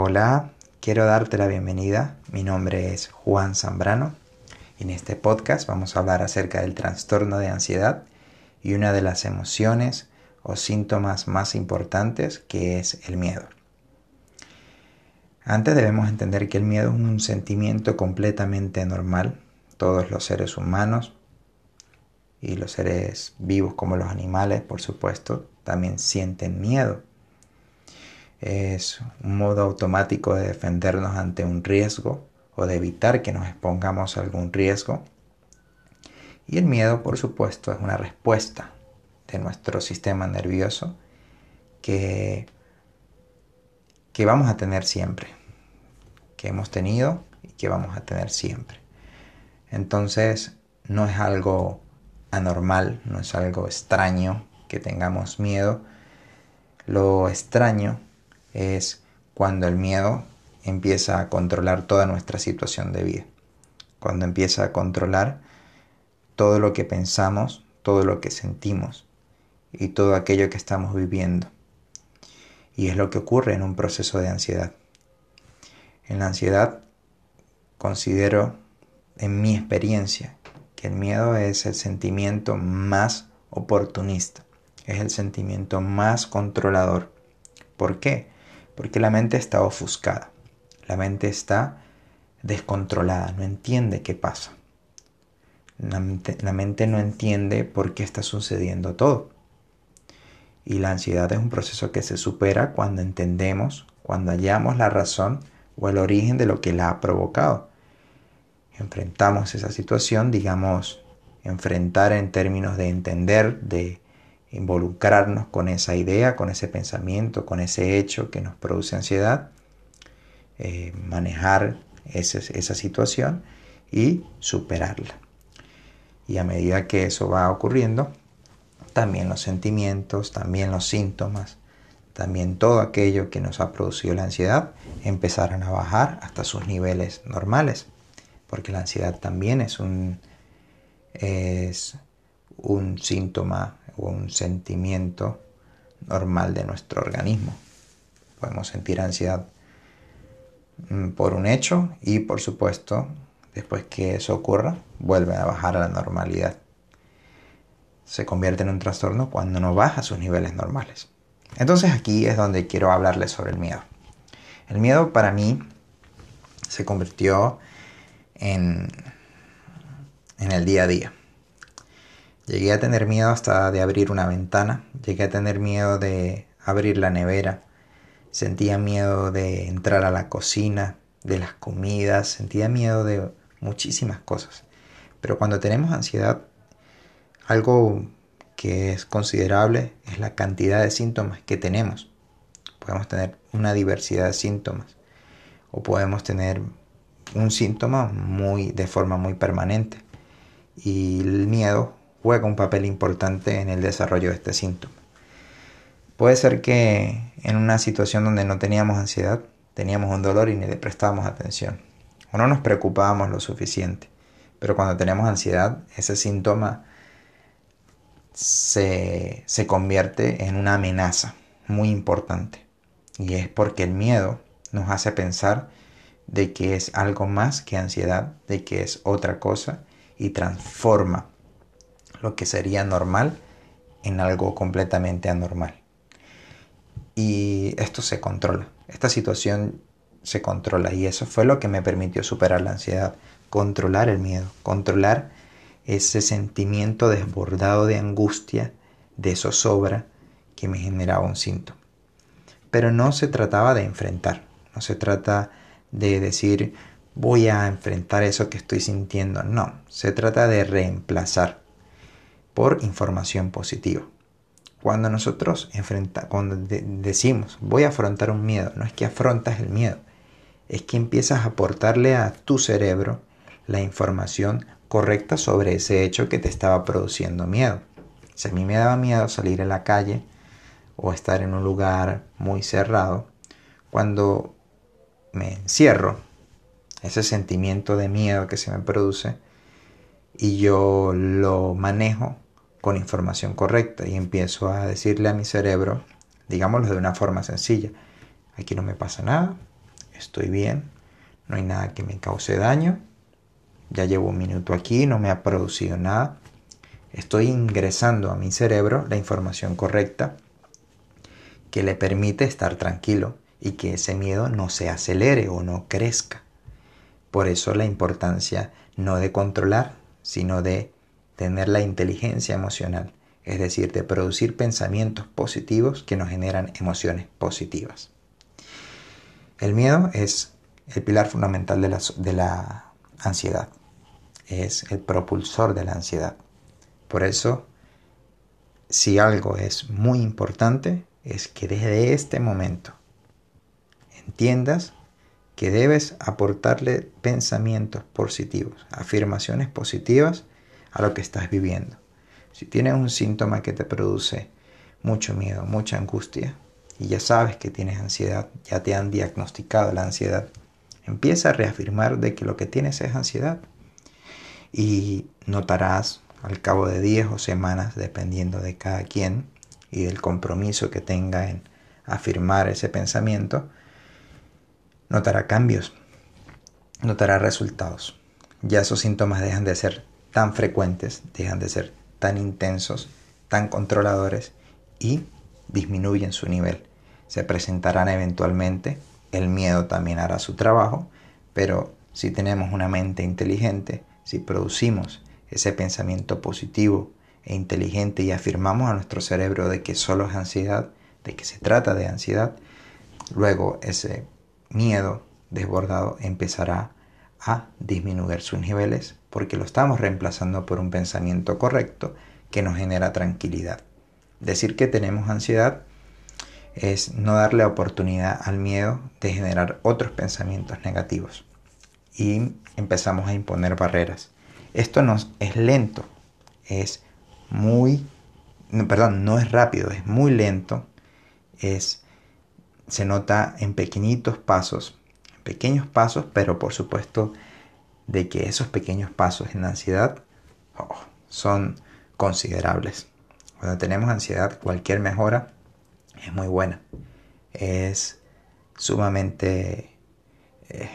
Hola, quiero darte la bienvenida. Mi nombre es Juan Zambrano. En este podcast vamos a hablar acerca del trastorno de ansiedad y una de las emociones o síntomas más importantes que es el miedo. Antes debemos entender que el miedo es un sentimiento completamente normal. Todos los seres humanos y los seres vivos como los animales, por supuesto, también sienten miedo es un modo automático de defendernos ante un riesgo o de evitar que nos expongamos a algún riesgo. Y el miedo, por supuesto, es una respuesta de nuestro sistema nervioso que, que vamos a tener siempre, que hemos tenido y que vamos a tener siempre. Entonces, no es algo anormal, no es algo extraño que tengamos miedo. Lo extraño es cuando el miedo empieza a controlar toda nuestra situación de vida. Cuando empieza a controlar todo lo que pensamos, todo lo que sentimos y todo aquello que estamos viviendo. Y es lo que ocurre en un proceso de ansiedad. En la ansiedad considero, en mi experiencia, que el miedo es el sentimiento más oportunista, es el sentimiento más controlador. ¿Por qué? Porque la mente está ofuscada, la mente está descontrolada, no entiende qué pasa. La mente, no entiende por qué está sucediendo todo. Y la ansiedad es un proceso que se supera cuando entendemos, cuando hallamos la razón o el origen de lo que la ha provocado. Enfrentamos esa situación, digamos, enfrentar en términos de entender, de involucrarnos con esa idea, con ese pensamiento, con ese hecho que nos produce ansiedad, eh, manejar esa situación y superarla. Y a medida que eso va ocurriendo, también los sentimientos, también los síntomas, también todo aquello que nos ha producido la ansiedad empezarán a bajar hasta sus niveles normales, porque la ansiedad también es un, es un síntoma un sentimiento normal de nuestro organismo. Podemos sentir ansiedad mm, por un hecho y por supuesto después que eso ocurra vuelve a bajar a la normalidad. Se convierte en un trastorno cuando no baja sus niveles normales. Entonces aquí es donde quiero hablarles sobre el miedo. El miedo para mí se convirtió en, en el día a día. Llegué a tener miedo hasta de abrir una ventana, llegué a tener miedo de abrir la nevera, sentía miedo de entrar a la cocina, de las comidas, sentía miedo de muchísimas cosas. Pero cuando tenemos ansiedad, algo que es considerable es la cantidad de síntomas que tenemos. Podemos tener una diversidad de síntomas o podemos tener un síntoma muy de forma muy permanente. Y el miedo juega un papel importante en el desarrollo de este síntoma. Puede ser que en una situación donde no teníamos ansiedad, teníamos un dolor y ni le prestábamos atención, o no nos preocupábamos lo suficiente, pero cuando tenemos ansiedad, ese síntoma se, se convierte en una amenaza muy importante, y es porque el miedo nos hace pensar de que es algo más que ansiedad, de que es otra cosa, y transforma lo que sería normal en algo completamente anormal. Y esto se controla, esta situación se controla y eso fue lo que me permitió superar la ansiedad, controlar el miedo, controlar ese sentimiento desbordado de angustia, de zozobra que me generaba un síntoma. Pero no se trataba de enfrentar, no se trata de decir voy a enfrentar eso que estoy sintiendo, no, se trata de reemplazar por información positiva. Cuando nosotros enfrenta, cuando decimos voy a afrontar un miedo, no es que afrontas el miedo, es que empiezas a aportarle a tu cerebro la información correcta sobre ese hecho que te estaba produciendo miedo. Si a mí me daba miedo salir a la calle o estar en un lugar muy cerrado, cuando me encierro, ese sentimiento de miedo que se me produce, y yo lo manejo con información correcta y empiezo a decirle a mi cerebro, digámoslo de una forma sencilla, aquí no me pasa nada, estoy bien, no hay nada que me cause daño, ya llevo un minuto aquí, no me ha producido nada, estoy ingresando a mi cerebro la información correcta que le permite estar tranquilo y que ese miedo no se acelere o no crezca. Por eso la importancia no de controlar, sino de tener la inteligencia emocional, es decir, de producir pensamientos positivos que nos generan emociones positivas. El miedo es el pilar fundamental de la, de la ansiedad, es el propulsor de la ansiedad. Por eso, si algo es muy importante, es que desde este momento entiendas que debes aportarle pensamientos positivos, afirmaciones positivas a lo que estás viviendo. Si tienes un síntoma que te produce mucho miedo, mucha angustia, y ya sabes que tienes ansiedad, ya te han diagnosticado la ansiedad, empieza a reafirmar de que lo que tienes es ansiedad. Y notarás al cabo de días o semanas, dependiendo de cada quien y del compromiso que tenga en afirmar ese pensamiento, notará cambios, notará resultados. Ya esos síntomas dejan de ser tan frecuentes, dejan de ser tan intensos, tan controladores y disminuyen su nivel. Se presentarán eventualmente, el miedo también hará su trabajo, pero si tenemos una mente inteligente, si producimos ese pensamiento positivo e inteligente y afirmamos a nuestro cerebro de que solo es ansiedad, de que se trata de ansiedad, luego ese miedo desbordado empezará a disminuir sus niveles porque lo estamos reemplazando por un pensamiento correcto que nos genera tranquilidad. Decir que tenemos ansiedad es no darle oportunidad al miedo de generar otros pensamientos negativos y empezamos a imponer barreras. Esto no es lento, es muy, perdón, no es rápido, es muy lento, es se nota en pequeñitos pasos, pequeños pasos, pero por supuesto de que esos pequeños pasos en la ansiedad oh, son considerables. Cuando tenemos ansiedad, cualquier mejora es muy buena. Es sumamente, eh,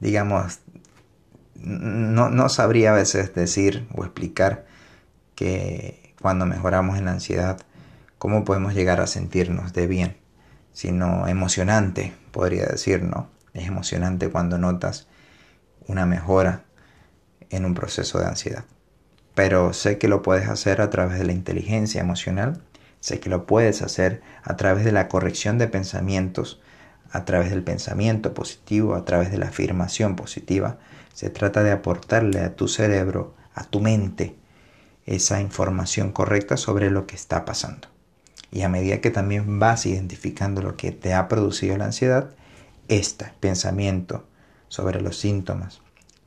digamos, no, no sabría a veces decir o explicar que cuando mejoramos en la ansiedad, cómo podemos llegar a sentirnos de bien sino emocionante, podría decir, ¿no? Es emocionante cuando notas una mejora en un proceso de ansiedad. Pero sé que lo puedes hacer a través de la inteligencia emocional, sé que lo puedes hacer a través de la corrección de pensamientos, a través del pensamiento positivo, a través de la afirmación positiva. Se trata de aportarle a tu cerebro, a tu mente, esa información correcta sobre lo que está pasando. Y a medida que también vas identificando lo que te ha producido la ansiedad, este pensamiento sobre los síntomas,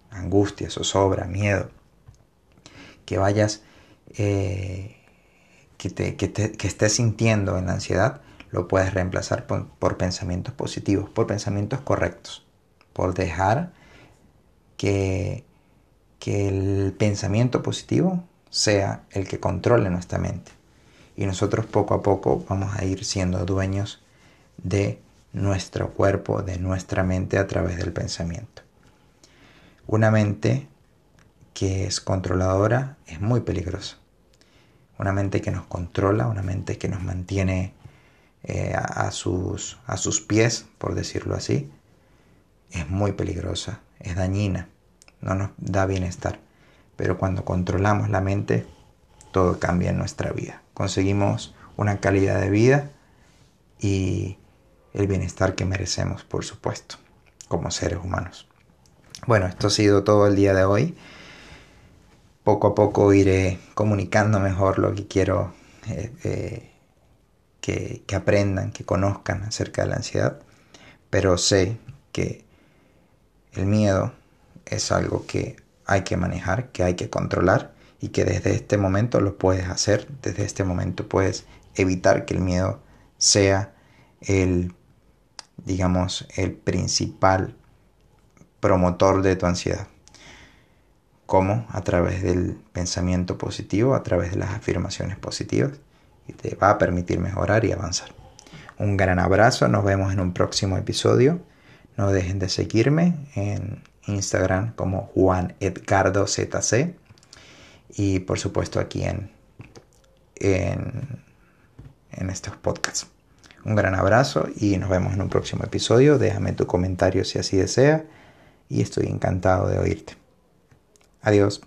angustia, zozobra, miedo, que vayas, eh, que, te, que, estés sintiendo en la ansiedad, lo puedes reemplazar por, pensamientos positivos, por pensamientos correctos, por dejar que, que el pensamiento positivo sea el que controle nuestra mente y nosotros poco a poco vamos a ir siendo dueños de nuestro cuerpo, de nuestra mente a través del pensamiento. Una mente que es controladora es muy peligrosa. Una mente que nos controla, una mente que nos mantiene eh, a, sus, a sus pies, por decirlo así, es muy peligrosa, es dañina, no nos da bienestar. Pero cuando controlamos la mente, todo cambia en nuestra vida. Conseguimos una calidad de vida y el bienestar que merecemos, por supuesto, como seres humanos. Bueno, esto ha sido todo el día de hoy. Poco a poco iré comunicando mejor lo que quiero eh, eh, que, que aprendan, que conozcan acerca de la ansiedad. Pero sé que el miedo es algo que hay que manejar, que hay que controlar y que desde este momento lo puedes hacer, desde este momento puedes evitar que el miedo sea el, digamos, el principal promotor de tu ansiedad. ¿Cómo? A través del pensamiento positivo, a través de las afirmaciones positivas y te va a permitir mejorar y avanzar. Un gran abrazo, nos vemos en un próximo episodio No dejen de seguirme en Instagram como Juan Edgardo ZC y por supuesto aquí en, en, en estos podcasts. Un gran abrazo y nos vemos en un próximo episodio. Déjame tu comentario si así desea y estoy encantado de oírte. Adiós.